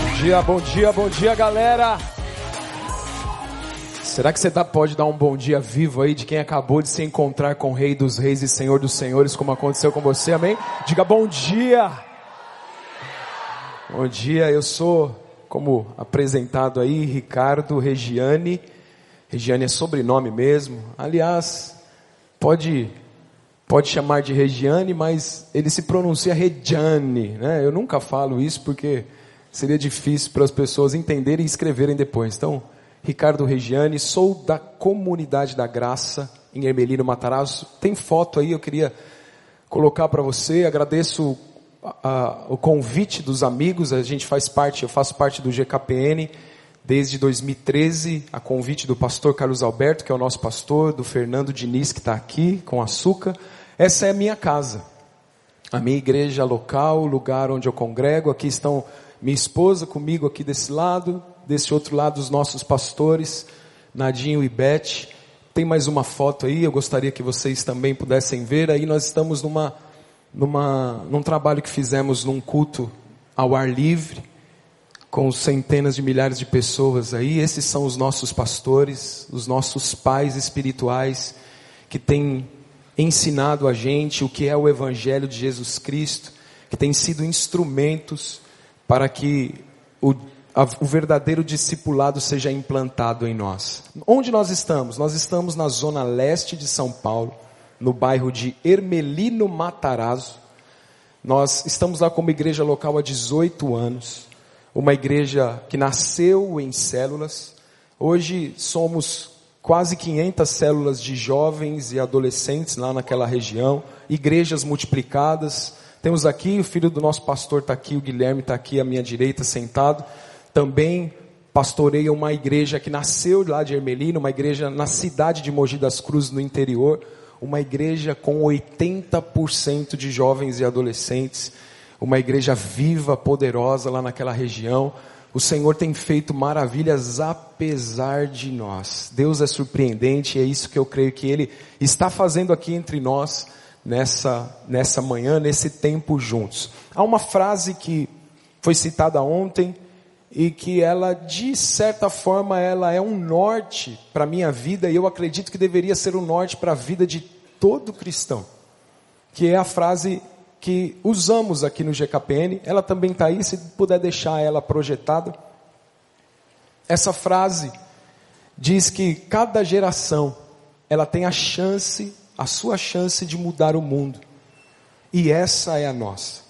Bom dia, bom dia, bom dia, galera. Será que você tá, pode dar um bom dia vivo aí de quem acabou de se encontrar com o Rei dos Reis e Senhor dos Senhores, como aconteceu com você, amém? Diga bom dia. Bom dia, eu sou, como apresentado aí, Ricardo Regiane. Regiane é sobrenome mesmo. Aliás, pode pode chamar de Regiane, mas ele se pronuncia Regiane, né? Eu nunca falo isso porque seria difícil para as pessoas entenderem e escreverem depois. Então, Ricardo Regiane, sou da Comunidade da Graça em Ermelino Matarazzo. Tem foto aí, eu queria colocar para você. Agradeço a, o convite dos amigos. A gente faz parte, eu faço parte do GKPN desde 2013, a convite do pastor Carlos Alberto, que é o nosso pastor, do Fernando Diniz, que está aqui com açúcar. Essa é a minha casa, a minha igreja local, o lugar onde eu congrego. Aqui estão minha esposa comigo aqui desse lado, desse outro lado os nossos pastores, Nadinho e Beth. Tem mais uma foto aí, eu gostaria que vocês também pudessem ver. Aí nós estamos numa, numa, num trabalho que fizemos num culto ao ar livre, com centenas de milhares de pessoas aí. Esses são os nossos pastores, os nossos pais espirituais, que têm ensinado a gente o que é o Evangelho de Jesus Cristo, que têm sido instrumentos para que o o verdadeiro discipulado seja implantado em nós. Onde nós estamos? Nós estamos na zona leste de São Paulo, no bairro de Ermelino Matarazzo. Nós estamos lá como igreja local há 18 anos, uma igreja que nasceu em células. Hoje somos quase 500 células de jovens e adolescentes lá naquela região, igrejas multiplicadas. Temos aqui, o filho do nosso pastor está aqui, o Guilherme está aqui à minha direita sentado também pastoreia uma igreja que nasceu lá de Ermelino, uma igreja na cidade de Mogi das Cruzes, no interior, uma igreja com 80% de jovens e adolescentes, uma igreja viva, poderosa lá naquela região. O Senhor tem feito maravilhas apesar de nós. Deus é surpreendente e é isso que eu creio que Ele está fazendo aqui entre nós nessa, nessa manhã, nesse tempo juntos. Há uma frase que foi citada ontem, e que ela, de certa forma, ela é um norte para a minha vida e eu acredito que deveria ser um norte para a vida de todo cristão. Que é a frase que usamos aqui no GKPN, ela também está aí, se puder deixar ela projetada. Essa frase diz que cada geração, ela tem a chance, a sua chance de mudar o mundo. E essa é a nossa.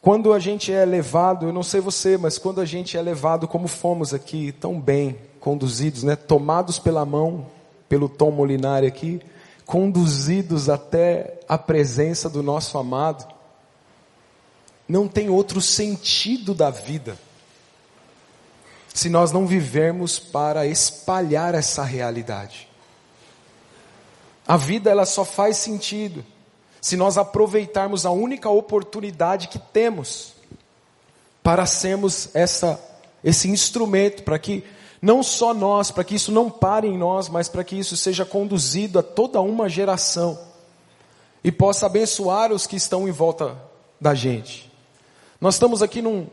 Quando a gente é levado, eu não sei você, mas quando a gente é levado como fomos aqui, tão bem conduzidos, né? tomados pela mão, pelo Tom Molinari aqui, conduzidos até a presença do nosso amado, não tem outro sentido da vida se nós não vivermos para espalhar essa realidade. A vida ela só faz sentido se nós aproveitarmos a única oportunidade que temos para sermos essa, esse instrumento, para que não só nós, para que isso não pare em nós, mas para que isso seja conduzido a toda uma geração e possa abençoar os que estão em volta da gente. Nós estamos aqui num,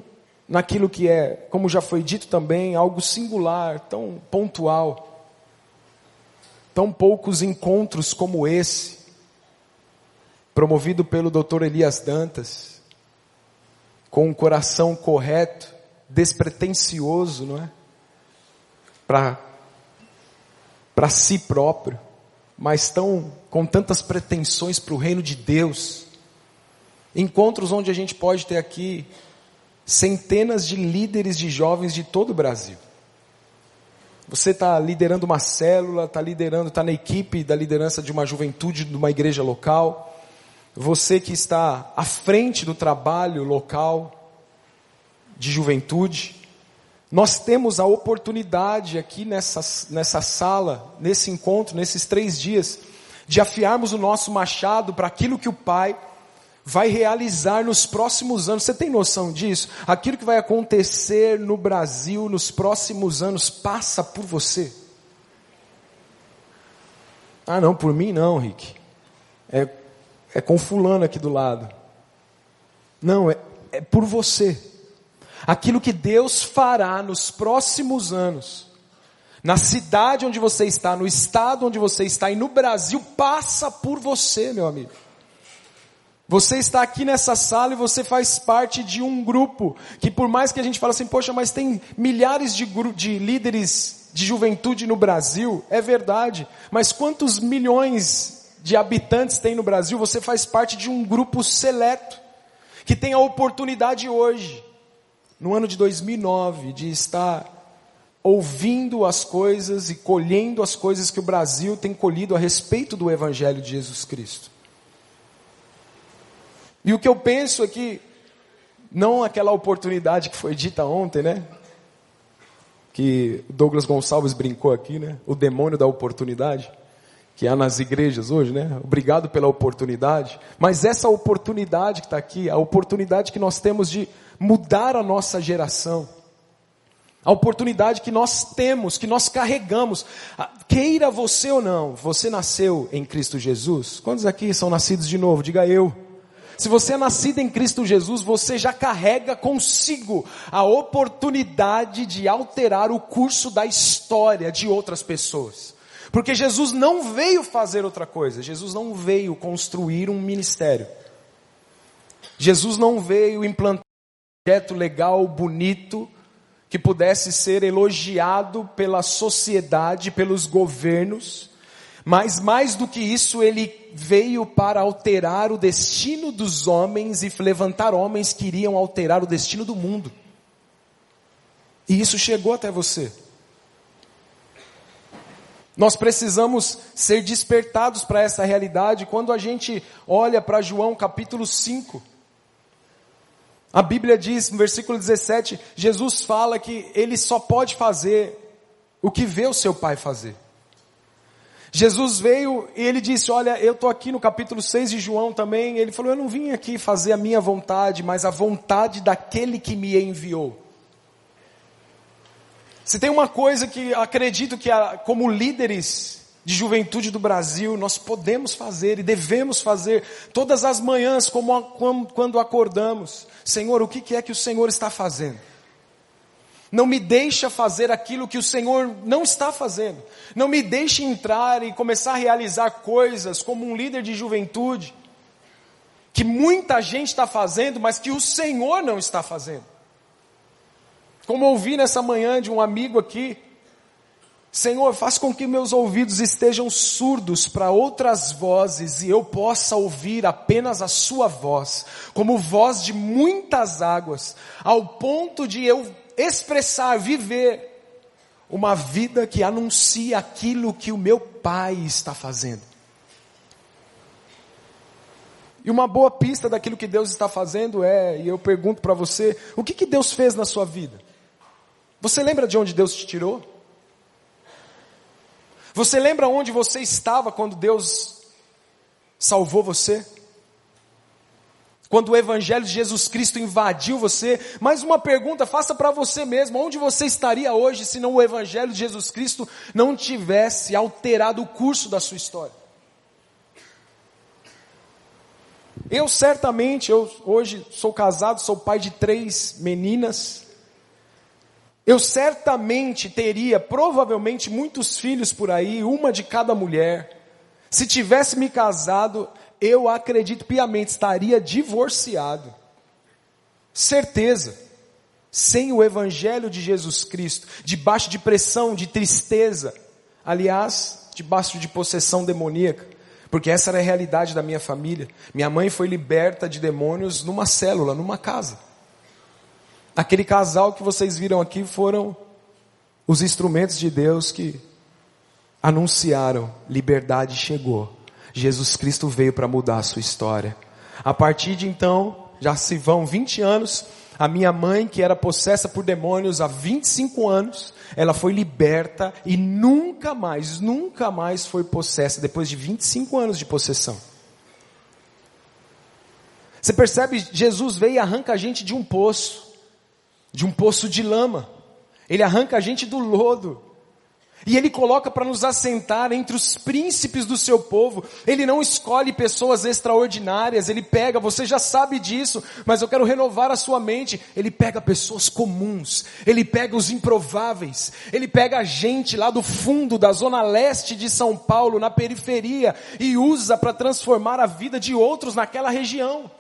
naquilo que é, como já foi dito também, algo singular, tão pontual, tão poucos encontros como esse promovido pelo Dr. Elias Dantas, com um coração correto, despretensioso, não é? Para si próprio, mas tão com tantas pretensões para o reino de Deus. Encontros onde a gente pode ter aqui centenas de líderes de jovens de todo o Brasil. Você está liderando uma célula, está liderando, está na equipe da liderança de uma juventude de uma igreja local você que está à frente do trabalho local de juventude, nós temos a oportunidade aqui nessa, nessa sala, nesse encontro, nesses três dias, de afiarmos o nosso machado para aquilo que o Pai vai realizar nos próximos anos. Você tem noção disso? Aquilo que vai acontecer no Brasil nos próximos anos passa por você. Ah, não, por mim não, Rick. É é com fulano aqui do lado. Não, é, é por você. Aquilo que Deus fará nos próximos anos, na cidade onde você está, no estado onde você está e no Brasil, passa por você, meu amigo. Você está aqui nessa sala e você faz parte de um grupo que, por mais que a gente fale assim, poxa, mas tem milhares de, de líderes de juventude no Brasil, é verdade, mas quantos milhões de habitantes tem no Brasil? Você faz parte de um grupo seleto que tem a oportunidade hoje, no ano de 2009, de estar ouvindo as coisas e colhendo as coisas que o Brasil tem colhido a respeito do Evangelho de Jesus Cristo. E o que eu penso é que, não aquela oportunidade que foi dita ontem, né? Que Douglas Gonçalves brincou aqui, né? O demônio da oportunidade, que há nas igrejas hoje, né? Obrigado pela oportunidade. Mas essa oportunidade que está aqui, a oportunidade que nós temos de mudar a nossa geração, a oportunidade que nós temos, que nós carregamos, queira você ou não, você nasceu em Cristo Jesus? Quantos aqui são nascidos de novo? Diga eu. Se você é nascido em Cristo Jesus, você já carrega consigo a oportunidade de alterar o curso da história de outras pessoas. Porque Jesus não veio fazer outra coisa, Jesus não veio construir um ministério. Jesus não veio implantar projeto legal, bonito, que pudesse ser elogiado pela sociedade, pelos governos. Mas mais do que isso, ele veio para alterar o destino dos homens e levantar homens que iriam alterar o destino do mundo. E isso chegou até você. Nós precisamos ser despertados para essa realidade quando a gente olha para João capítulo 5. A Bíblia diz, no versículo 17, Jesus fala que ele só pode fazer o que vê o seu pai fazer. Jesus veio e ele disse: Olha, eu estou aqui no capítulo 6 de João também. Ele falou: Eu não vim aqui fazer a minha vontade, mas a vontade daquele que me enviou. Se tem uma coisa que acredito que, como líderes de juventude do Brasil, nós podemos fazer e devemos fazer todas as manhãs, como quando acordamos: Senhor, o que é que o Senhor está fazendo? Não me deixa fazer aquilo que o Senhor não está fazendo. Não me deixe entrar e começar a realizar coisas como um líder de juventude que muita gente está fazendo, mas que o Senhor não está fazendo. Como ouvi nessa manhã de um amigo aqui, Senhor, faz com que meus ouvidos estejam surdos para outras vozes e eu possa ouvir apenas a Sua voz, como voz de muitas águas, ao ponto de eu expressar, viver uma vida que anuncia aquilo que o meu Pai está fazendo. E uma boa pista daquilo que Deus está fazendo é, e eu pergunto para você, o que, que Deus fez na sua vida? Você lembra de onde Deus te tirou? Você lembra onde você estava quando Deus salvou você? Quando o Evangelho de Jesus Cristo invadiu você, mais uma pergunta, faça para você mesmo: onde você estaria hoje se não o Evangelho de Jesus Cristo não tivesse alterado o curso da sua história? Eu certamente, eu hoje sou casado, sou pai de três meninas. Eu certamente teria, provavelmente, muitos filhos por aí, uma de cada mulher. Se tivesse me casado, eu acredito piamente, estaria divorciado. Certeza. Sem o Evangelho de Jesus Cristo, debaixo de pressão, de tristeza, aliás, debaixo de possessão demoníaca, porque essa era a realidade da minha família. Minha mãe foi liberta de demônios numa célula, numa casa. Aquele casal que vocês viram aqui foram os instrumentos de Deus que anunciaram: liberdade chegou. Jesus Cristo veio para mudar a sua história. A partir de então, já se vão 20 anos, a minha mãe, que era possessa por demônios há 25 anos, ela foi liberta e nunca mais, nunca mais foi possessa depois de 25 anos de possessão. Você percebe? Jesus veio e arranca a gente de um poço, de um poço de lama. Ele arranca a gente do lodo. E Ele coloca para nos assentar entre os príncipes do seu povo. Ele não escolhe pessoas extraordinárias. Ele pega, você já sabe disso, mas eu quero renovar a sua mente. Ele pega pessoas comuns. Ele pega os improváveis. Ele pega a gente lá do fundo da zona leste de São Paulo, na periferia, e usa para transformar a vida de outros naquela região.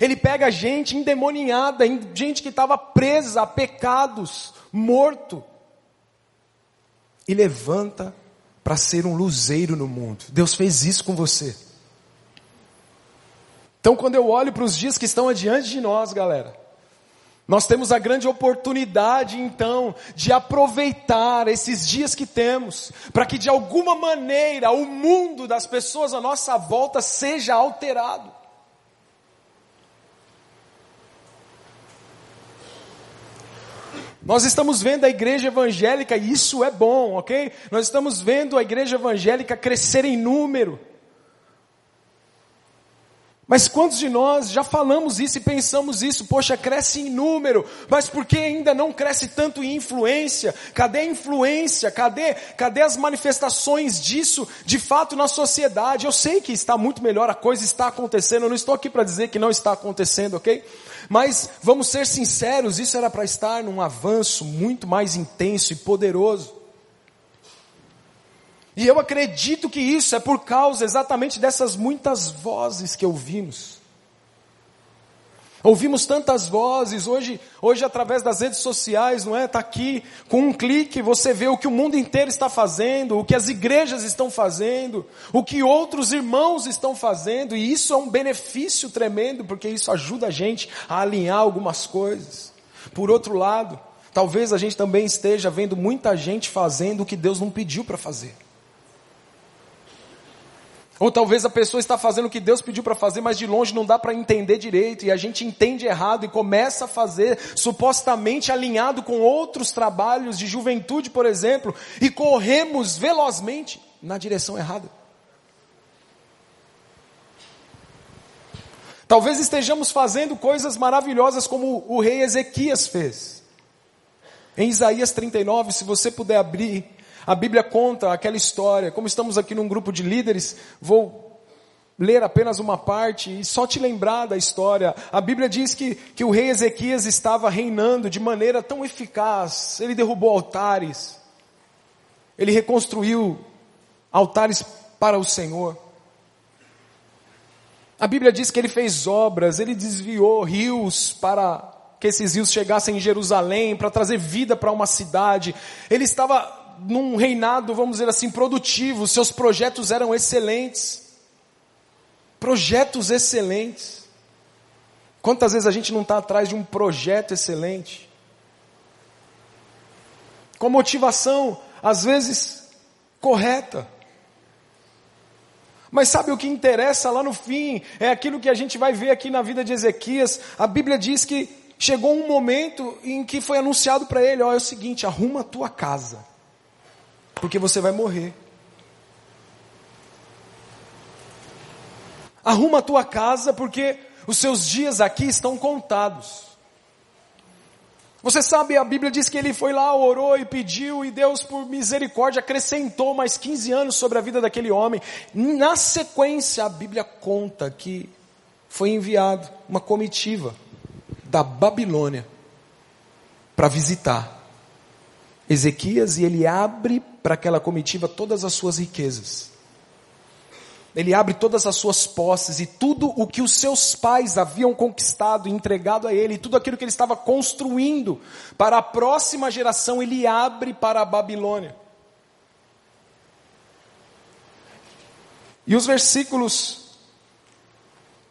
Ele pega gente endemoniada, gente que estava presa a pecados, morto e levanta para ser um luzeiro no mundo. Deus fez isso com você. Então, quando eu olho para os dias que estão adiante de nós, galera, nós temos a grande oportunidade, então, de aproveitar esses dias que temos, para que de alguma maneira o mundo das pessoas à nossa volta seja alterado. Nós estamos vendo a igreja evangélica, e isso é bom, ok? Nós estamos vendo a igreja evangélica crescer em número. Mas quantos de nós já falamos isso e pensamos isso? Poxa, cresce em número, mas por que ainda não cresce tanto em influência? Cadê a influência? Cadê, cadê as manifestações disso de fato na sociedade? Eu sei que está muito melhor, a coisa está acontecendo, eu não estou aqui para dizer que não está acontecendo, ok? Mas vamos ser sinceros, isso era para estar num avanço muito mais intenso e poderoso. E eu acredito que isso é por causa exatamente dessas muitas vozes que ouvimos. Ouvimos tantas vozes, hoje, hoje através das redes sociais, não é? Está aqui, com um clique você vê o que o mundo inteiro está fazendo, o que as igrejas estão fazendo, o que outros irmãos estão fazendo, e isso é um benefício tremendo, porque isso ajuda a gente a alinhar algumas coisas. Por outro lado, talvez a gente também esteja vendo muita gente fazendo o que Deus não pediu para fazer. Ou talvez a pessoa está fazendo o que Deus pediu para fazer, mas de longe não dá para entender direito, e a gente entende errado e começa a fazer supostamente alinhado com outros trabalhos de juventude, por exemplo, e corremos velozmente na direção errada. Talvez estejamos fazendo coisas maravilhosas como o rei Ezequias fez. Em Isaías 39, se você puder abrir, a Bíblia conta aquela história. Como estamos aqui num grupo de líderes, vou ler apenas uma parte e só te lembrar da história. A Bíblia diz que, que o rei Ezequias estava reinando de maneira tão eficaz. Ele derrubou altares. Ele reconstruiu altares para o Senhor. A Bíblia diz que ele fez obras, ele desviou rios para que esses rios chegassem em Jerusalém, para trazer vida para uma cidade. Ele estava num reinado, vamos dizer assim, produtivo, seus projetos eram excelentes. Projetos excelentes. Quantas vezes a gente não está atrás de um projeto excelente? Com motivação, às vezes, correta. Mas sabe o que interessa lá no fim? É aquilo que a gente vai ver aqui na vida de Ezequias. A Bíblia diz que chegou um momento em que foi anunciado para ele: ó, é o seguinte, arruma a tua casa porque você vai morrer. Arruma a tua casa, porque os seus dias aqui estão contados. Você sabe, a Bíblia diz que ele foi lá, orou e pediu, e Deus, por misericórdia, acrescentou mais 15 anos sobre a vida daquele homem. Na sequência, a Bíblia conta que foi enviado uma comitiva da Babilônia para visitar Ezequias e ele abre para aquela comitiva todas as suas riquezas. Ele abre todas as suas posses e tudo o que os seus pais haviam conquistado e entregado a ele, tudo aquilo que ele estava construindo para a próxima geração, ele abre para a Babilônia. E os versículos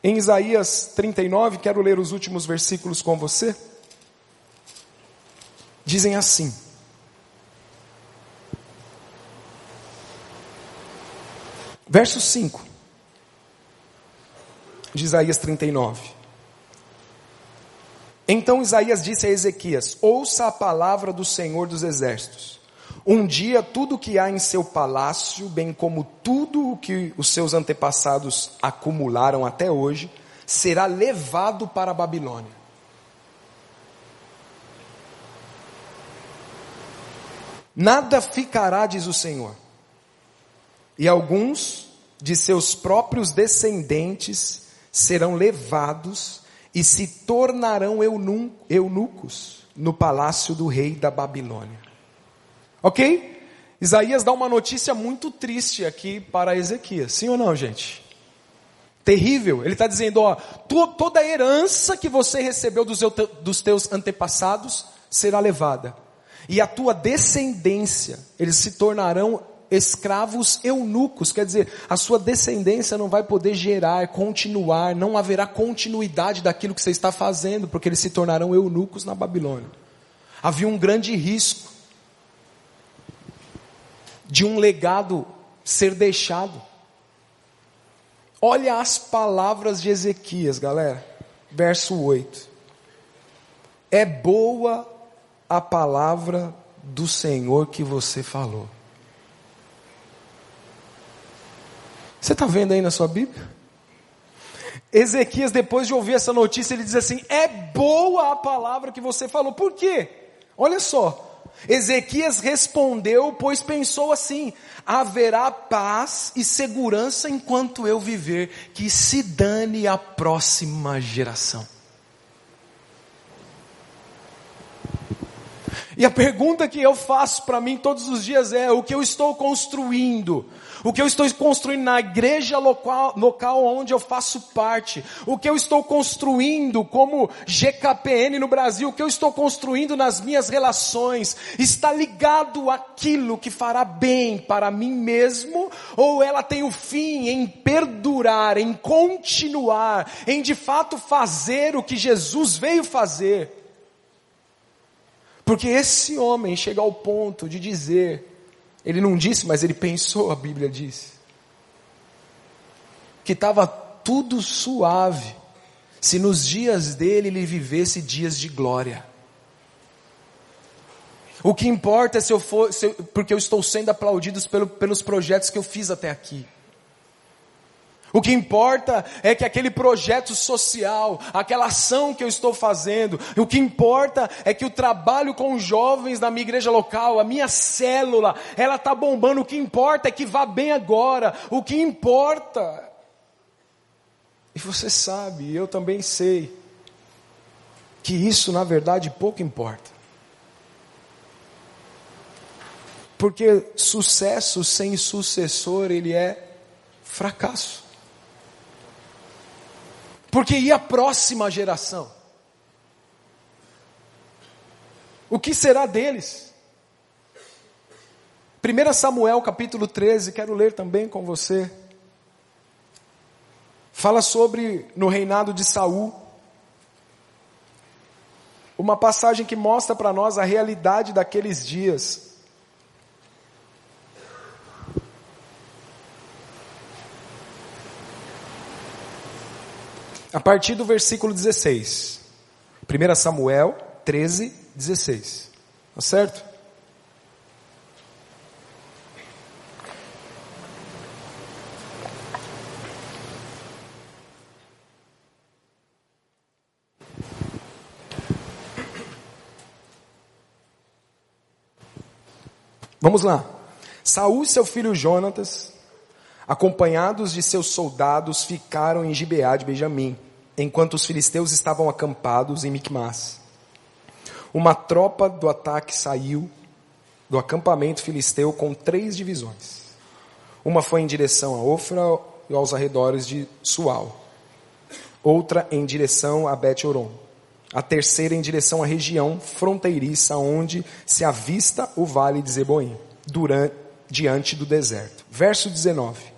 em Isaías 39, quero ler os últimos versículos com você, dizem assim: Verso 5 de Isaías 39. Então Isaías disse a Ezequias: Ouça a palavra do Senhor dos Exércitos. Um dia tudo o que há em seu palácio, bem como tudo o que os seus antepassados acumularam até hoje, será levado para a Babilônia. Nada ficará, diz o Senhor. E alguns de seus próprios descendentes serão levados e se tornarão eunucos no palácio do rei da Babilônia. Ok? Isaías dá uma notícia muito triste aqui para Ezequias. Sim ou não, gente? Terrível. Ele está dizendo: ó, toda a herança que você recebeu dos teus antepassados será levada. E a tua descendência, eles se tornarão escravos eunucos, quer dizer, a sua descendência não vai poder gerar, continuar, não haverá continuidade daquilo que você está fazendo, porque eles se tornarão eunucos na Babilônia. Havia um grande risco de um legado ser deixado. Olha as palavras de Ezequias, galera. Verso 8. É boa a palavra do Senhor que você falou. Você está vendo aí na sua Bíblia? Ezequias, depois de ouvir essa notícia, ele diz assim: É boa a palavra que você falou. Por quê? Olha só. Ezequias respondeu, pois pensou assim: haverá paz e segurança enquanto eu viver, que se dane a próxima geração. E a pergunta que eu faço para mim todos os dias é: o que eu estou construindo? O que eu estou construindo na igreja local, local onde eu faço parte? O que eu estou construindo como GKPN no Brasil? O que eu estou construindo nas minhas relações? Está ligado àquilo que fará bem para mim mesmo? Ou ela tem o fim em perdurar, em continuar, em de fato fazer o que Jesus veio fazer? Porque esse homem chega ao ponto de dizer, ele não disse, mas ele pensou, a Bíblia diz, que estava tudo suave, se nos dias dele ele vivesse dias de glória. O que importa é se eu for, se eu, porque eu estou sendo aplaudido pelo, pelos projetos que eu fiz até aqui. O que importa é que aquele projeto social, aquela ação que eu estou fazendo, o que importa é que o trabalho com jovens na minha igreja local, a minha célula, ela está bombando. O que importa é que vá bem agora. O que importa. E você sabe, eu também sei, que isso na verdade pouco importa. Porque sucesso sem sucessor, ele é fracasso. Porque e a próxima geração? O que será deles? 1 Samuel capítulo 13, quero ler também com você. Fala sobre no reinado de Saul. Uma passagem que mostra para nós a realidade daqueles dias. A partir do versículo 16. 1 Samuel 13, 16. Tá certo? Vamos lá. Saul e seu filho Jonatas, acompanhados de seus soldados, ficaram em Gibeá de Benjamim enquanto os filisteus estavam acampados em Micmas. Uma tropa do ataque saiu do acampamento filisteu com três divisões. Uma foi em direção a Ofra e aos arredores de Sual. Outra em direção a Bet-Oron. A terceira em direção à região fronteiriça onde se avista o vale de Zeboim, durante, diante do deserto. Verso 19.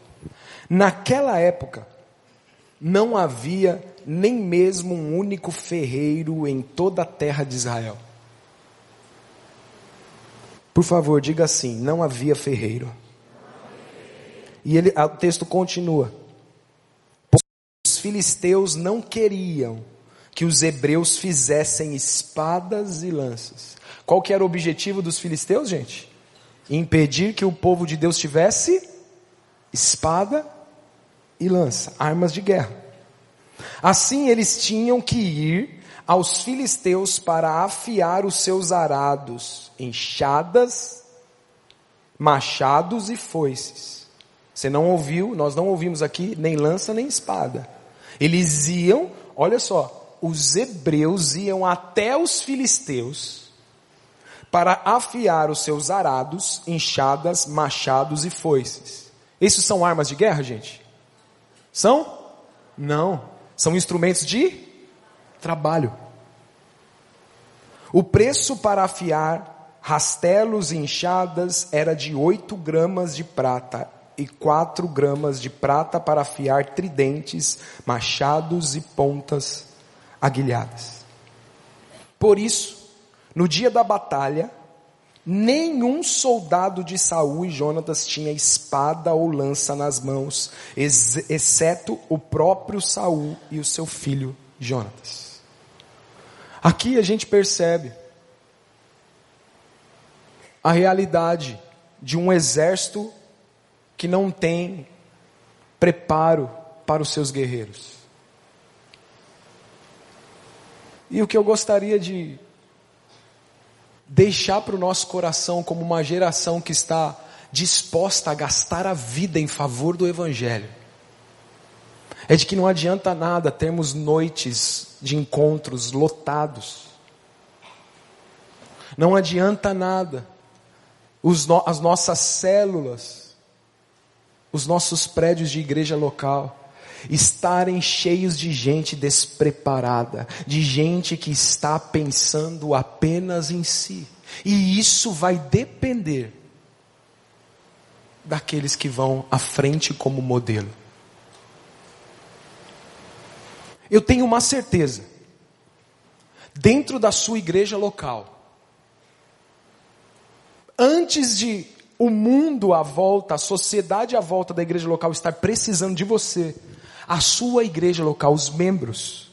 Naquela época, não havia nem mesmo um único ferreiro em toda a terra de Israel. Por favor, diga assim: não havia ferreiro. E ele, o texto continua. Os filisteus não queriam que os hebreus fizessem espadas e lanças. Qual que era o objetivo dos filisteus, gente? Impedir que o povo de Deus tivesse espada e lança, armas de guerra. Assim eles tinham que ir aos filisteus para afiar os seus arados, enxadas machados e foices. Você não ouviu, nós não ouvimos aqui nem lança nem espada. Eles iam, olha só, os hebreus iam até os filisteus para afiar os seus arados, enxadas, machados e foices. Esses são armas de guerra, gente? São? Não. São instrumentos de trabalho. O preço para afiar rastelos e enxadas era de 8 gramas de prata e 4 gramas de prata para afiar tridentes, machados e pontas aguilhadas. Por isso, no dia da batalha, nenhum soldado de Saul e Jonatas tinha espada ou lança nas mãos, exceto o próprio Saul e o seu filho Jonatas. Aqui a gente percebe a realidade de um exército que não tem preparo para os seus guerreiros. E o que eu gostaria de deixar para o nosso coração como uma geração que está disposta a gastar a vida em favor do Evangelho é de que não adianta nada termos noites de encontros lotados. Não adianta nada no, as nossas células, os nossos prédios de igreja local estarem cheios de gente despreparada, de gente que está pensando apenas em si. E isso vai depender daqueles que vão à frente como modelo. Eu tenho uma certeza. Dentro da sua igreja local, antes de o mundo à volta, a sociedade à volta da igreja local estar precisando de você, a sua igreja local, os membros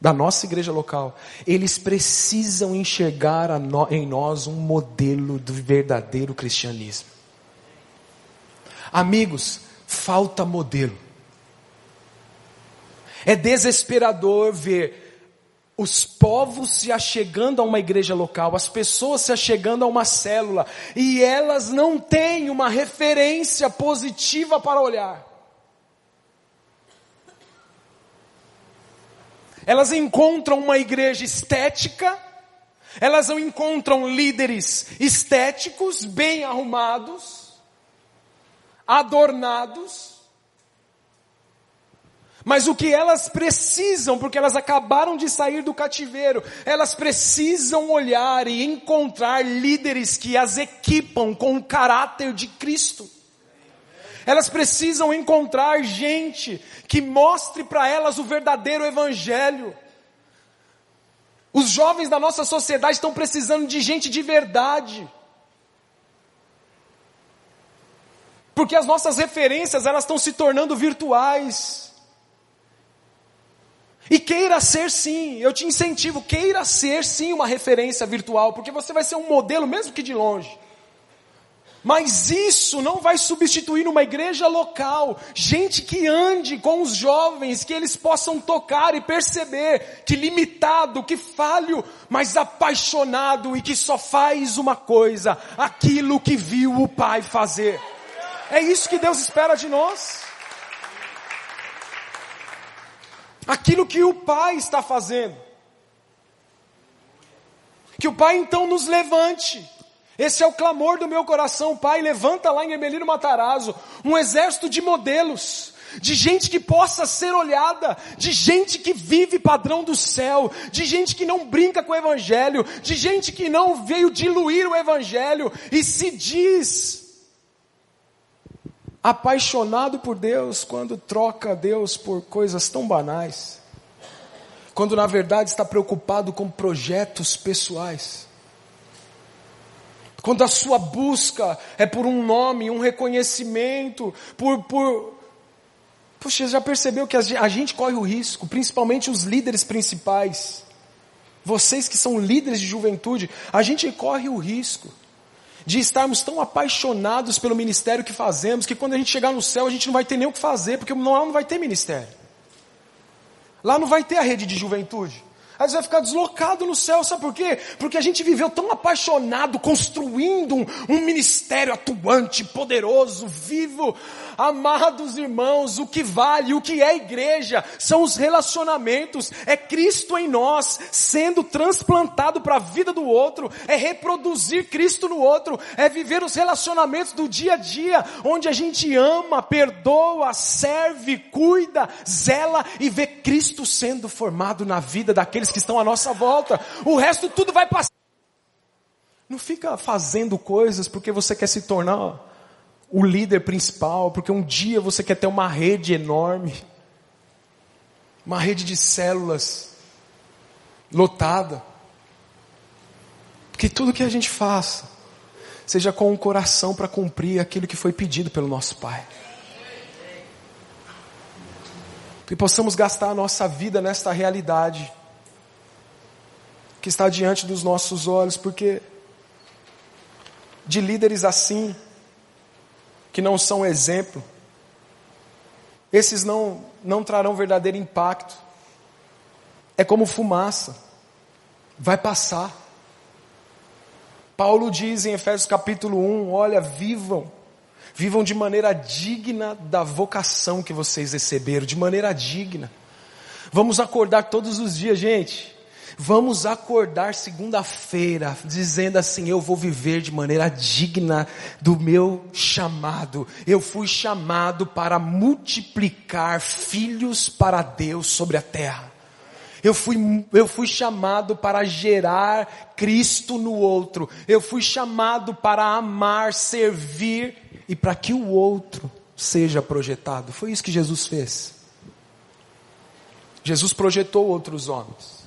da nossa igreja local, eles precisam enxergar em nós um modelo do verdadeiro cristianismo. Amigos, falta modelo. É desesperador ver os povos se achegando a uma igreja local, as pessoas se achegando a uma célula, e elas não têm uma referência positiva para olhar. Elas encontram uma igreja estética, elas encontram líderes estéticos, bem arrumados, adornados, mas o que elas precisam, porque elas acabaram de sair do cativeiro, elas precisam olhar e encontrar líderes que as equipam com o caráter de Cristo. Elas precisam encontrar gente que mostre para elas o verdadeiro evangelho. Os jovens da nossa sociedade estão precisando de gente de verdade. Porque as nossas referências, elas estão se tornando virtuais. E queira ser sim, eu te incentivo, queira ser sim uma referência virtual, porque você vai ser um modelo mesmo que de longe. Mas isso não vai substituir uma igreja local, gente que ande com os jovens, que eles possam tocar e perceber que limitado, que falho, mas apaixonado e que só faz uma coisa, aquilo que viu o Pai fazer. É isso que Deus espera de nós. aquilo que o Pai está fazendo. Que o Pai então nos levante. Esse é o clamor do meu coração, Pai. Levanta lá em Emelino Matarazzo um exército de modelos, de gente que possa ser olhada, de gente que vive padrão do céu, de gente que não brinca com o Evangelho, de gente que não veio diluir o Evangelho e se diz apaixonado por Deus quando troca Deus por coisas tão banais. Quando na verdade está preocupado com projetos pessoais. Quando a sua busca é por um nome, um reconhecimento, por, por, Puxa, já percebeu que a gente corre o risco, principalmente os líderes principais, vocês que são líderes de juventude, a gente corre o risco de estarmos tão apaixonados pelo ministério que fazemos, que quando a gente chegar no céu a gente não vai ter nem o que fazer, porque lá não vai ter ministério. Lá não vai ter a rede de juventude. Vezes vai ficar deslocado no céu, sabe por quê? Porque a gente viveu tão apaixonado, construindo um, um ministério atuante, poderoso, vivo. Amados irmãos, o que vale, o que é igreja, são os relacionamentos, é Cristo em nós, sendo transplantado para a vida do outro, é reproduzir Cristo no outro, é viver os relacionamentos do dia a dia, onde a gente ama, perdoa, serve, cuida, zela e vê Cristo sendo formado na vida daqueles que estão à nossa volta. O resto tudo vai passar. Não fica fazendo coisas porque você quer se tornar o líder principal, porque um dia você quer ter uma rede enorme, uma rede de células lotada. Que tudo que a gente faça seja com o um coração para cumprir aquilo que foi pedido pelo nosso Pai. Que possamos gastar a nossa vida nesta realidade que está diante dos nossos olhos, porque de líderes assim, que não são exemplo, esses não, não trarão verdadeiro impacto. É como fumaça, vai passar. Paulo diz em Efésios capítulo 1: olha, vivam, vivam de maneira digna da vocação que vocês receberam, de maneira digna. Vamos acordar todos os dias, gente. Vamos acordar segunda-feira dizendo assim: eu vou viver de maneira digna do meu chamado. Eu fui chamado para multiplicar filhos para Deus sobre a terra. Eu fui, eu fui chamado para gerar Cristo no outro. Eu fui chamado para amar, servir e para que o outro seja projetado. Foi isso que Jesus fez. Jesus projetou outros homens.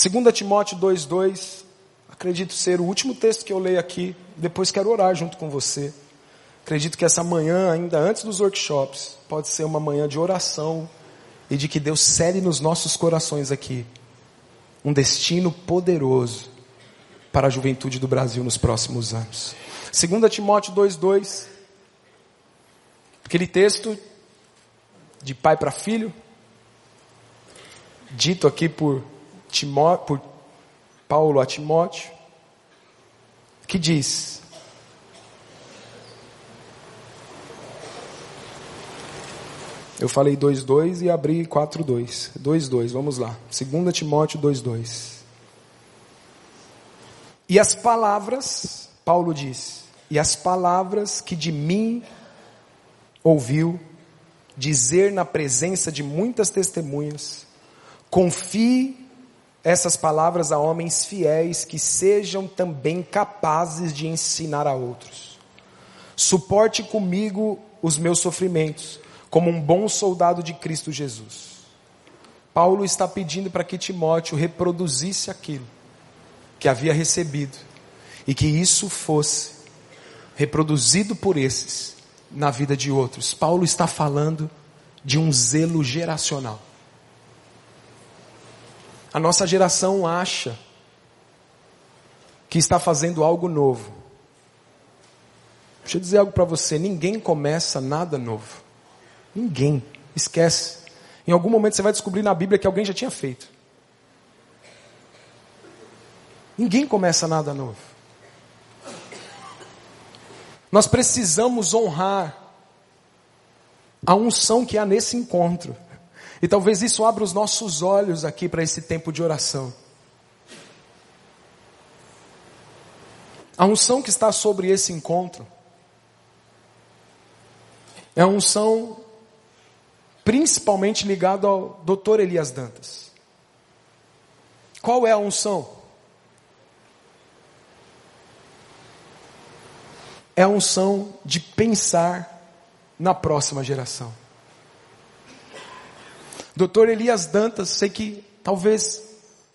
2 Timóteo 2,2, acredito ser o último texto que eu leio aqui, depois quero orar junto com você. Acredito que essa manhã, ainda antes dos workshops, pode ser uma manhã de oração e de que Deus cele nos nossos corações aqui um destino poderoso para a juventude do Brasil nos próximos anos. 2 Timóteo 2,2, aquele texto de pai para filho, dito aqui por, Timó, por Paulo a Timóteo, que diz: Eu falei 2.2 e abri 4.2. 2.2, vamos lá. 2 Timóteo 2.2. E as palavras, Paulo diz, e as palavras que de mim ouviu dizer na presença de muitas testemunhas, confie essas palavras a homens fiéis que sejam também capazes de ensinar a outros. Suporte comigo os meus sofrimentos como um bom soldado de Cristo Jesus. Paulo está pedindo para que Timóteo reproduzisse aquilo que havia recebido e que isso fosse reproduzido por esses na vida de outros. Paulo está falando de um zelo geracional. A nossa geração acha que está fazendo algo novo. Deixa eu dizer algo para você: ninguém começa nada novo. Ninguém. Esquece. Em algum momento você vai descobrir na Bíblia que alguém já tinha feito. Ninguém começa nada novo. Nós precisamos honrar a unção que há nesse encontro. E talvez isso abra os nossos olhos aqui para esse tempo de oração. A unção que está sobre esse encontro é a unção principalmente ligado ao Dr. Elias Dantas. Qual é a unção? É a unção de pensar na próxima geração. Dr. Elias Dantas, sei que talvez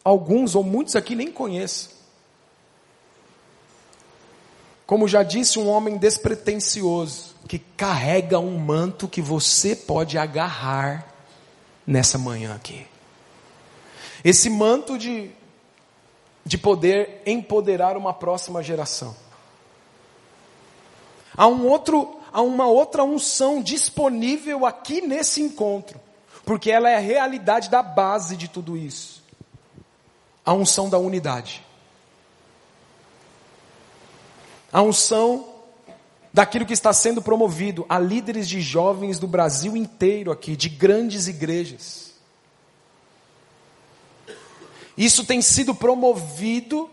alguns ou muitos aqui nem conheçam. Como já disse, um homem despretensioso que carrega um manto que você pode agarrar nessa manhã aqui. Esse manto de, de poder empoderar uma próxima geração. Há um outro, há uma outra unção disponível aqui nesse encontro. Porque ela é a realidade da base de tudo isso a unção da unidade. A unção daquilo que está sendo promovido a líderes de jovens do Brasil inteiro aqui, de grandes igrejas. Isso tem sido promovido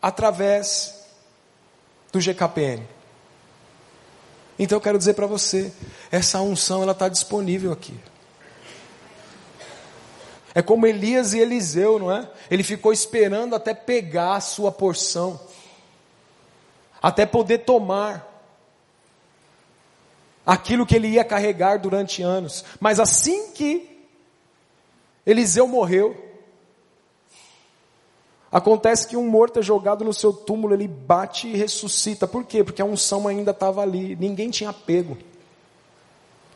através do GKPN. Então eu quero dizer para você, essa unção ela está disponível aqui. É como Elias e Eliseu, não é? Ele ficou esperando até pegar a sua porção, até poder tomar aquilo que ele ia carregar durante anos. Mas assim que Eliseu morreu, acontece que um morto é jogado no seu túmulo, ele bate e ressuscita. Por quê? Porque a unção ainda estava ali, ninguém tinha pego.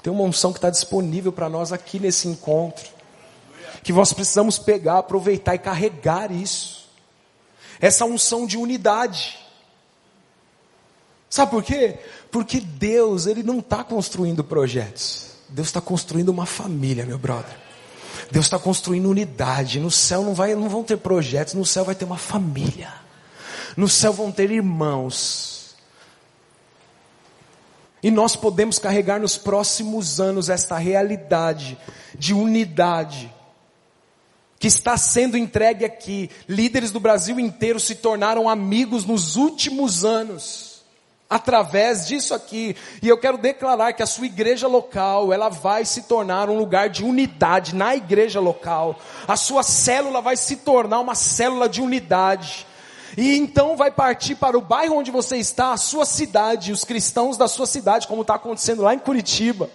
Tem uma unção que está disponível para nós aqui nesse encontro que nós precisamos pegar, aproveitar e carregar isso. Essa unção de unidade. Sabe por quê? Porque Deus, Ele não está construindo projetos. Deus está construindo uma família, meu brother. Deus está construindo unidade. No céu não, vai, não vão ter projetos, no céu vai ter uma família. No céu vão ter irmãos. E nós podemos carregar nos próximos anos esta realidade de unidade que está sendo entregue aqui. Líderes do Brasil inteiro se tornaram amigos nos últimos anos, através disso aqui. E eu quero declarar que a sua igreja local, ela vai se tornar um lugar de unidade na igreja local. A sua célula vai se tornar uma célula de unidade. E então vai partir para o bairro onde você está, a sua cidade, os cristãos da sua cidade, como está acontecendo lá em Curitiba.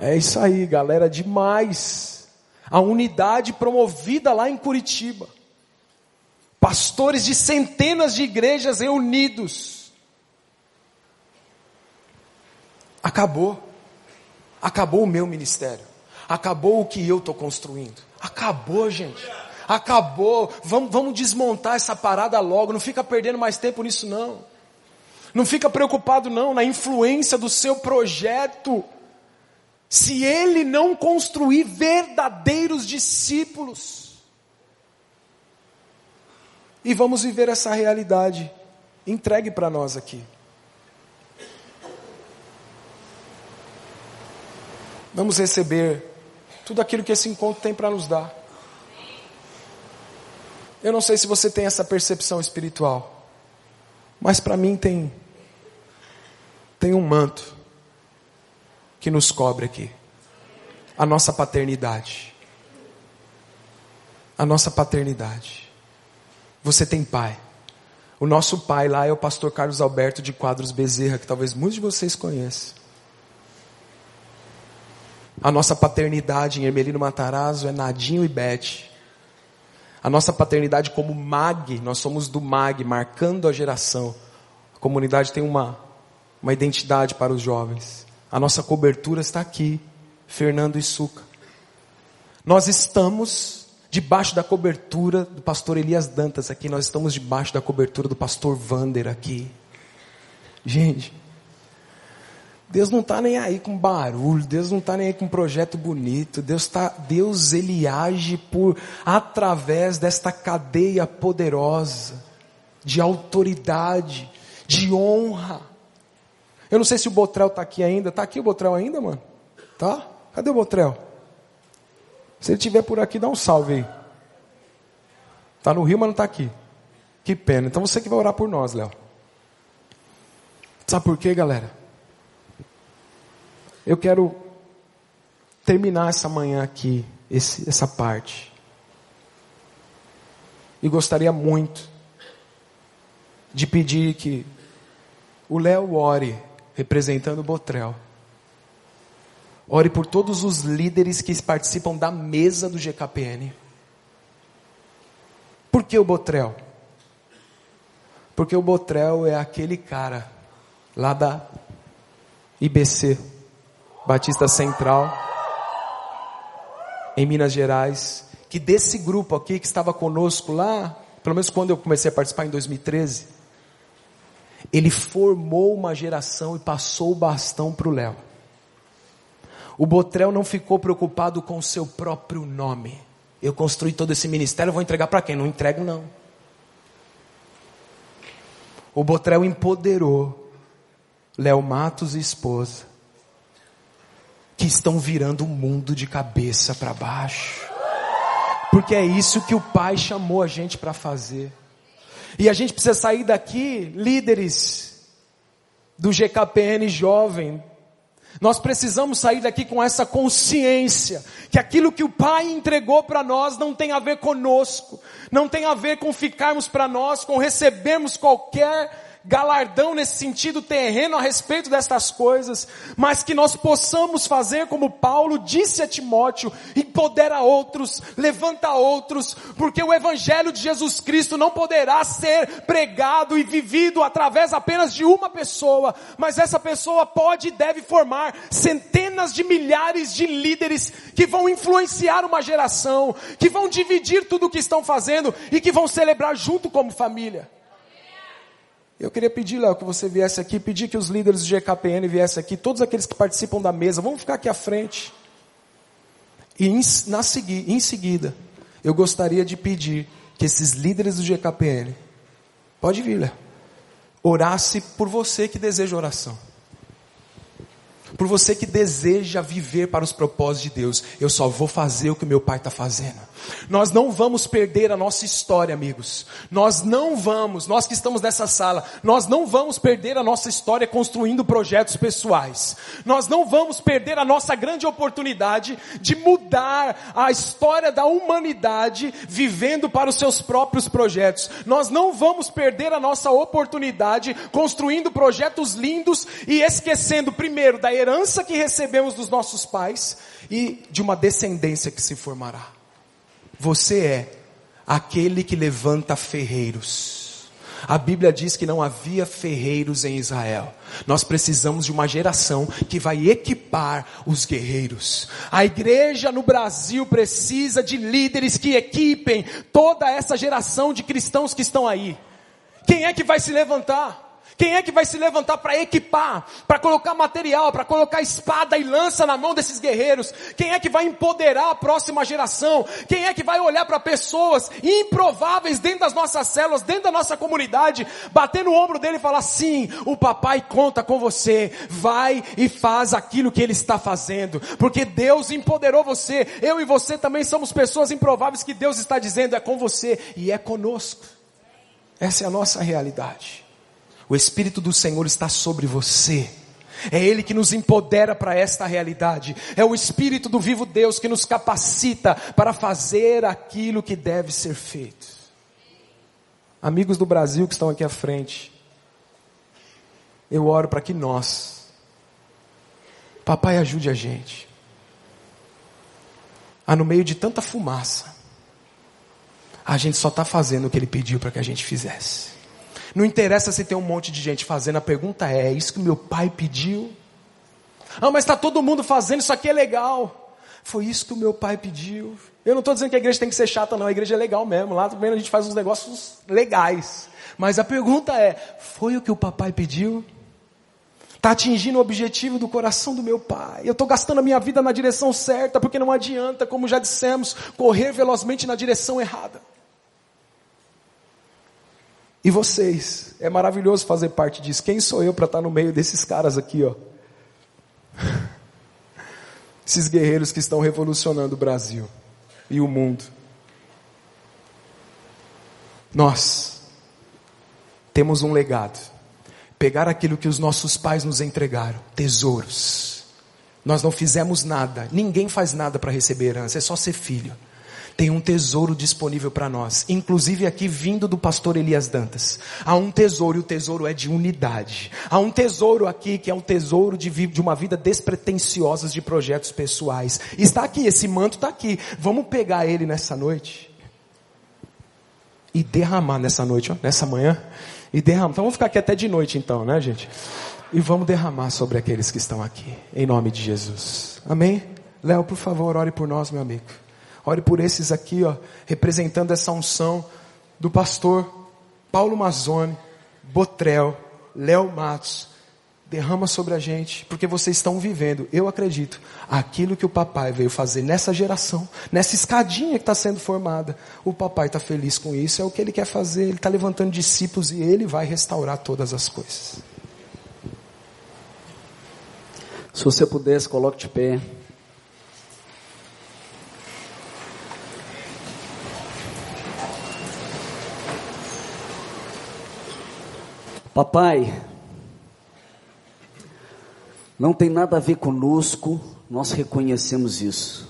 É isso aí, galera, demais a unidade promovida lá em Curitiba. Pastores de centenas de igrejas reunidos. Acabou. Acabou o meu ministério. Acabou o que eu estou construindo. Acabou, gente. Acabou. Vamos, vamos desmontar essa parada logo. Não fica perdendo mais tempo nisso, não. Não fica preocupado, não, na influência do seu projeto se ele não construir verdadeiros discípulos. E vamos viver essa realidade entregue para nós aqui. Vamos receber tudo aquilo que esse encontro tem para nos dar. Eu não sei se você tem essa percepção espiritual, mas para mim tem tem um manto que nos cobre aqui. A nossa paternidade. A nossa paternidade. Você tem pai. O nosso pai lá é o pastor Carlos Alberto de Quadros Bezerra, que talvez muitos de vocês conheçam. A nossa paternidade em Hermelino Matarazzo é Nadinho e Beth. A nossa paternidade como MAG, nós somos do MAG, marcando a geração. A comunidade tem uma, uma identidade para os jovens. A nossa cobertura está aqui, Fernando e Suca. Nós estamos debaixo da cobertura do pastor Elias Dantas aqui, nós estamos debaixo da cobertura do pastor Vander aqui. Gente, Deus não está nem aí com barulho, Deus não está nem aí com projeto bonito, Deus tá, Deus ele age por através desta cadeia poderosa de autoridade, de honra. Eu não sei se o Botrel está aqui ainda. Está aqui o Botrel ainda, mano? Tá? Cadê o Botrel? Se ele estiver por aqui, dá um salve aí. Está no Rio, mas não está aqui. Que pena. Então você que vai orar por nós, Léo. Sabe por quê, galera? Eu quero terminar essa manhã aqui, esse, essa parte. E gostaria muito de pedir que o Léo ore representando o Botrel. Ore por todos os líderes que participam da mesa do GKPN. Por que o Botrel? Porque o Botrel é aquele cara lá da IBC, Batista Central, em Minas Gerais, que desse grupo aqui que estava conosco lá, pelo menos quando eu comecei a participar em 2013, ele formou uma geração e passou o bastão para o Léo. O Botrel não ficou preocupado com o seu próprio nome. Eu construí todo esse ministério, vou entregar para quem? Não entrego, não. O Botrel empoderou Léo Matos e esposa, que estão virando o mundo de cabeça para baixo. Porque é isso que o Pai chamou a gente para fazer. E a gente precisa sair daqui, líderes do GKPN jovem, nós precisamos sair daqui com essa consciência que aquilo que o Pai entregou para nós não tem a ver conosco, não tem a ver com ficarmos para nós, com recebermos qualquer galardão nesse sentido terreno a respeito destas coisas, mas que nós possamos fazer como Paulo disse a Timóteo, empodera outros, levanta outros, porque o evangelho de Jesus Cristo não poderá ser pregado e vivido através apenas de uma pessoa, mas essa pessoa pode e deve formar centenas de milhares de líderes que vão influenciar uma geração, que vão dividir tudo o que estão fazendo e que vão celebrar junto como família. Eu queria pedir, Léo, que você viesse aqui, pedir que os líderes do GKPN viessem aqui, todos aqueles que participam da mesa, vamos ficar aqui à frente. E em, na em seguida, eu gostaria de pedir que esses líderes do GKPN, pode vir, Léo, orasse por você que deseja oração por você que deseja viver para os propósitos de Deus, eu só vou fazer o que meu pai está fazendo. Nós não vamos perder a nossa história, amigos. Nós não vamos, nós que estamos nessa sala, nós não vamos perder a nossa história construindo projetos pessoais. Nós não vamos perder a nossa grande oportunidade de mudar a história da humanidade vivendo para os seus próprios projetos. Nós não vamos perder a nossa oportunidade construindo projetos lindos e esquecendo primeiro da herança que recebemos dos nossos pais e de uma descendência que se formará. Você é aquele que levanta ferreiros. A Bíblia diz que não havia ferreiros em Israel. Nós precisamos de uma geração que vai equipar os guerreiros. A igreja no Brasil precisa de líderes que equipem toda essa geração de cristãos que estão aí. Quem é que vai se levantar? Quem é que vai se levantar para equipar, para colocar material, para colocar espada e lança na mão desses guerreiros? Quem é que vai empoderar a próxima geração? Quem é que vai olhar para pessoas improváveis dentro das nossas células, dentro da nossa comunidade, bater no ombro dele e falar: sim, o papai conta com você, vai e faz aquilo que ele está fazendo, porque Deus empoderou você, eu e você também somos pessoas improváveis que Deus está dizendo é com você e é conosco. Essa é a nossa realidade. O Espírito do Senhor está sobre você. É Ele que nos empodera para esta realidade. É o Espírito do vivo Deus que nos capacita para fazer aquilo que deve ser feito. Amigos do Brasil que estão aqui à frente, eu oro para que nós, papai, ajude a gente. A no meio de tanta fumaça, a gente só está fazendo o que Ele pediu para que a gente fizesse. Não interessa se tem um monte de gente fazendo, a pergunta é: é isso que meu pai pediu? Ah, mas está todo mundo fazendo, isso aqui é legal. Foi isso que o meu pai pediu. Eu não estou dizendo que a igreja tem que ser chata, não. A igreja é legal mesmo. Lá também a gente faz uns negócios legais. Mas a pergunta é: foi o que o papai pediu? Está atingindo o objetivo do coração do meu pai. Eu estou gastando a minha vida na direção certa, porque não adianta, como já dissemos, correr velozmente na direção errada. E vocês, é maravilhoso fazer parte disso. Quem sou eu para estar no meio desses caras aqui, ó? Esses guerreiros que estão revolucionando o Brasil e o mundo. Nós temos um legado. Pegar aquilo que os nossos pais nos entregaram, tesouros. Nós não fizemos nada, ninguém faz nada para receber herança, é só ser filho tem um tesouro disponível para nós, inclusive aqui vindo do pastor Elias Dantas. Há um tesouro e o tesouro é de unidade. Há um tesouro aqui que é um tesouro de, de uma vida despretensiosa de projetos pessoais. Está aqui, esse manto está aqui. Vamos pegar ele nessa noite e derramar nessa noite, ó, nessa manhã e derramar. Então vamos ficar aqui até de noite então, né, gente? E vamos derramar sobre aqueles que estão aqui, em nome de Jesus. Amém? Léo, por favor, ore por nós, meu amigo. Ore por esses aqui, ó, representando essa unção do pastor Paulo Mazzoni, Botrel, Léo Matos, derrama sobre a gente, porque vocês estão vivendo, eu acredito, aquilo que o papai veio fazer nessa geração, nessa escadinha que está sendo formada. O papai está feliz com isso, é o que ele quer fazer, ele está levantando discípulos e ele vai restaurar todas as coisas. Se você pudesse, coloque de pé. Papai, não tem nada a ver conosco, nós reconhecemos isso.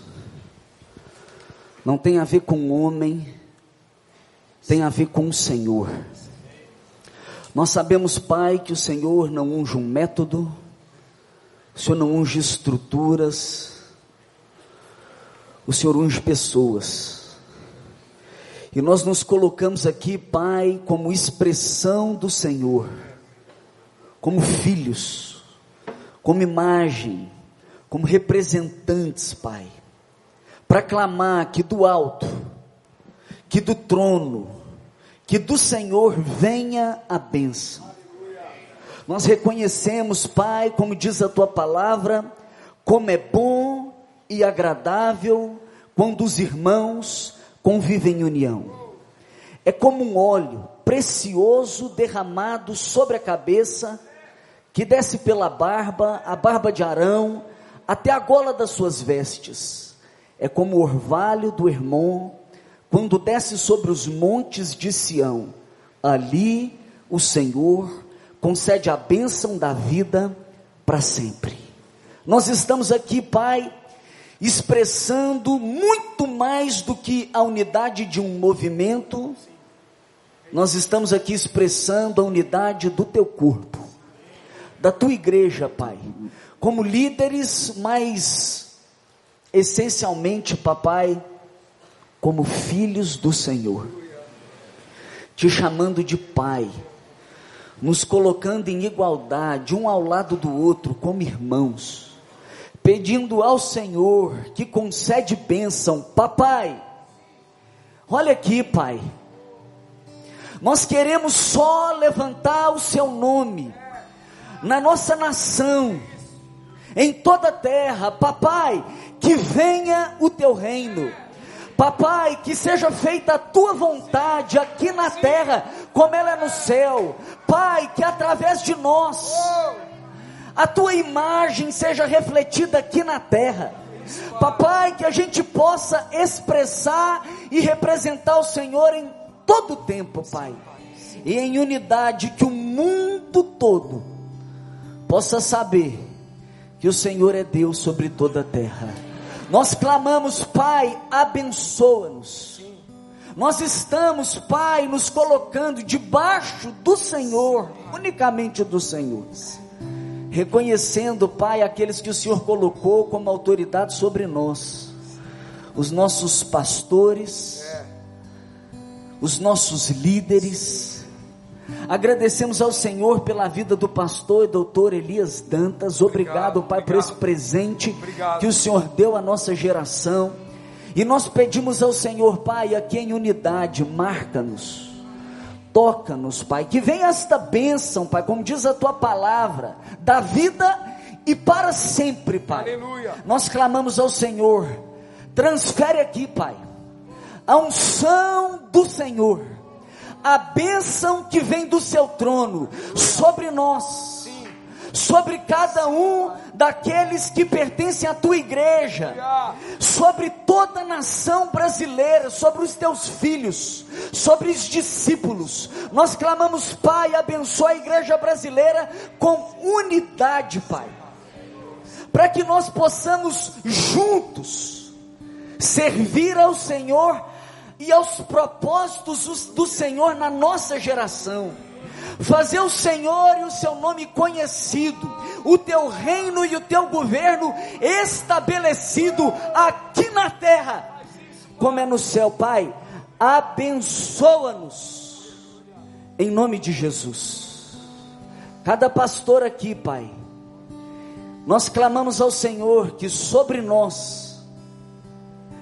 Não tem a ver com o homem, tem a ver com o Senhor. Nós sabemos, Pai, que o Senhor não unge um método, o Senhor não unge estruturas, o Senhor unge pessoas. E nós nos colocamos aqui, Pai, como expressão do Senhor, como filhos, como imagem, como representantes, Pai, para clamar que do alto, que do trono, que do Senhor venha a bênção. Nós reconhecemos, Pai, como diz a tua palavra, como é bom e agradável quando os irmãos convivem em união. É como um óleo precioso derramado sobre a cabeça, que desce pela barba, a barba de Arão, até a gola das suas vestes. É como o orvalho do Hermon, quando desce sobre os montes de Sião. Ali o Senhor concede a bênção da vida para sempre. Nós estamos aqui, Pai, expressando muito mais do que a unidade de um movimento, nós estamos aqui expressando a unidade do teu corpo, da tua igreja, Pai, como líderes, mas essencialmente, papai, como filhos do Senhor, te chamando de Pai nos colocando em igualdade, um ao lado do outro, como irmãos, pedindo ao Senhor que concede bênção, papai. Olha aqui, pai. Nós queremos só levantar o seu nome na nossa nação, em toda a terra, papai, que venha o teu reino Papai, que seja feita a tua vontade aqui na terra, como ela é no céu. Pai, que através de nós, a tua imagem seja refletida aqui na terra. Papai, que a gente possa expressar e representar o Senhor em todo o tempo, Pai. E em unidade, que o mundo todo possa saber que o Senhor é Deus sobre toda a terra. Nós clamamos, Pai, abençoa-nos. Nós estamos, Pai, nos colocando debaixo do Senhor, unicamente do Senhor. Reconhecendo, Pai, aqueles que o Senhor colocou como autoridade sobre nós. Os nossos pastores, os nossos líderes, Agradecemos ao Senhor pela vida do pastor e doutor Elias Dantas. Obrigado, obrigado Pai, obrigado. por esse presente obrigado. que o Senhor deu à nossa geração. E nós pedimos ao Senhor, Pai, aqui em unidade, marca-nos, toca-nos, Pai, que venha esta bênção, Pai, como diz a tua palavra, da vida e para sempre, Pai. Aleluia. Nós clamamos ao Senhor, transfere aqui, Pai, a unção do Senhor a bênção que vem do seu trono sobre nós, sobre cada um daqueles que pertencem à tua igreja, sobre toda a nação brasileira, sobre os teus filhos, sobre os discípulos. Nós clamamos, Pai, abençoa a igreja brasileira com unidade, Pai, para que nós possamos juntos servir ao Senhor e aos propósitos do Senhor na nossa geração. Fazer o Senhor e o seu nome conhecido, o teu reino e o teu governo estabelecido aqui na terra, como é no céu, Pai. Abençoa-nos, em nome de Jesus. Cada pastor aqui, Pai, nós clamamos ao Senhor que sobre nós,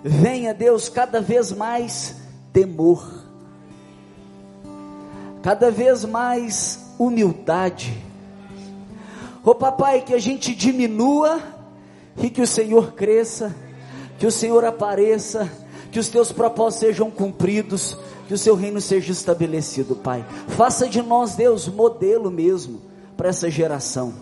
venha, Deus, cada vez mais temor, cada vez mais humildade. Ô papai, que a gente diminua e que o Senhor cresça, que o Senhor apareça, que os teus propósitos sejam cumpridos, que o seu reino seja estabelecido, Pai. Faça de nós, Deus, modelo mesmo para essa geração.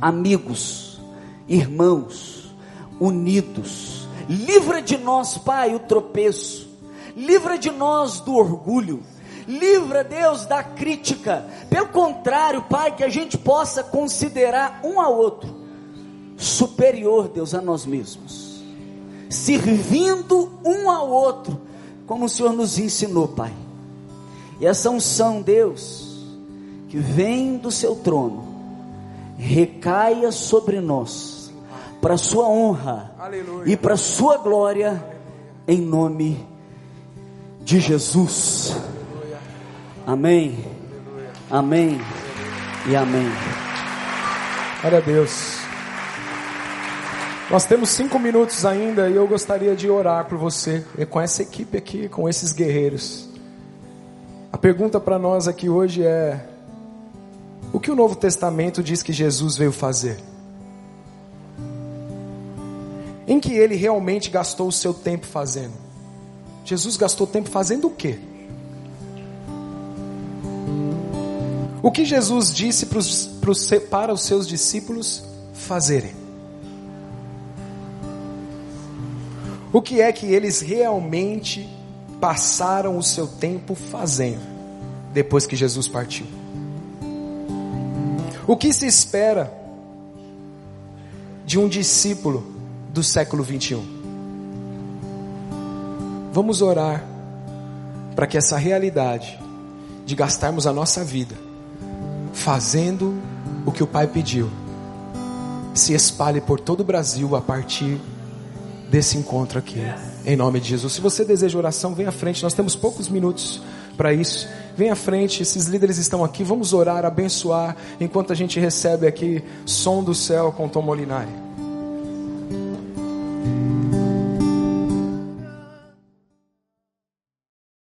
Amigos, irmãos, unidos. Livra de nós, Pai, o tropeço. Livra de nós do orgulho. Livra, Deus, da crítica. Pelo contrário, Pai, que a gente possa considerar um ao outro superior, Deus, a nós mesmos. Servindo um ao outro como o Senhor nos ensinou, Pai. E essa unção, Deus, que vem do seu trono, recaia sobre nós, para sua honra Aleluia. e para sua glória, em nome de Jesus. Amém. Amém. E amém. Glória a Deus. Nós temos cinco minutos ainda e eu gostaria de orar por você, e com essa equipe aqui, com esses guerreiros. A pergunta para nós aqui hoje é: o que o Novo Testamento diz que Jesus veio fazer? Em que ele realmente gastou o seu tempo fazendo? Jesus gastou tempo fazendo o quê? O que Jesus disse para os seus discípulos fazerem? O que é que eles realmente passaram o seu tempo fazendo depois que Jesus partiu? O que se espera de um discípulo do século 21? Vamos orar para que essa realidade de gastarmos a nossa vida fazendo o que o Pai pediu se espalhe por todo o Brasil a partir desse encontro aqui, em nome de Jesus. Se você deseja oração, vem à frente, nós temos poucos minutos para isso. Vem à frente, esses líderes estão aqui, vamos orar, abençoar, enquanto a gente recebe aqui som do céu com Tom Molinari.